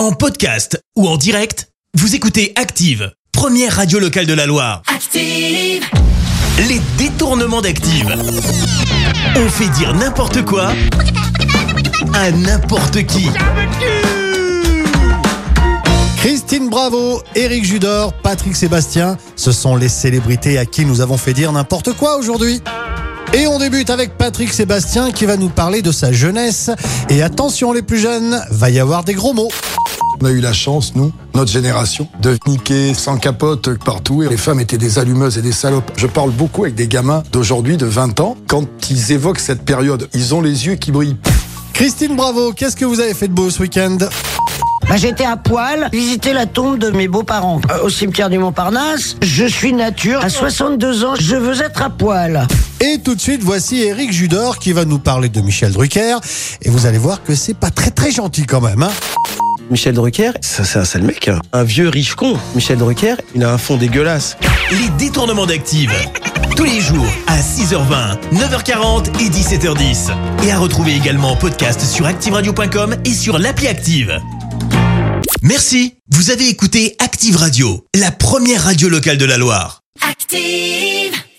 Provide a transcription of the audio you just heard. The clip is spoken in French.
En podcast ou en direct, vous écoutez Active, première radio locale de la Loire. Active. Les détournements d'Active. On fait dire n'importe quoi à n'importe qui. Christine Bravo, Éric Judor, Patrick Sébastien, ce sont les célébrités à qui nous avons fait dire n'importe quoi aujourd'hui. Et on débute avec Patrick Sébastien qui va nous parler de sa jeunesse. Et attention les plus jeunes, va y avoir des gros mots. On a eu la chance, nous, notre génération, de niquer sans capote partout. Et les femmes étaient des allumeuses et des salopes. Je parle beaucoup avec des gamins d'aujourd'hui, de 20 ans. Quand ils évoquent cette période, ils ont les yeux qui brillent. Christine Bravo, qu'est-ce que vous avez fait de beau ce week-end Bah, J'étais à poil, visiter la tombe de mes beaux-parents euh, au cimetière du Montparnasse. Je suis nature. À 62 ans, je veux être à poil. Et tout de suite, voici Éric Judor qui va nous parler de Michel Drucker. Et vous allez voir que c'est pas très très gentil quand même. Hein Michel Drucker, ça c'est un sale mec, hein. un vieux riche con. Michel Drucker, il a un fond dégueulasse. Les détournements d'Active. Tous les jours à 6h20, 9h40 et 17h10. Et à retrouver également en podcast sur ActiveRadio.com et sur l'appli Active. Merci. Vous avez écouté Active Radio, la première radio locale de la Loire. Active.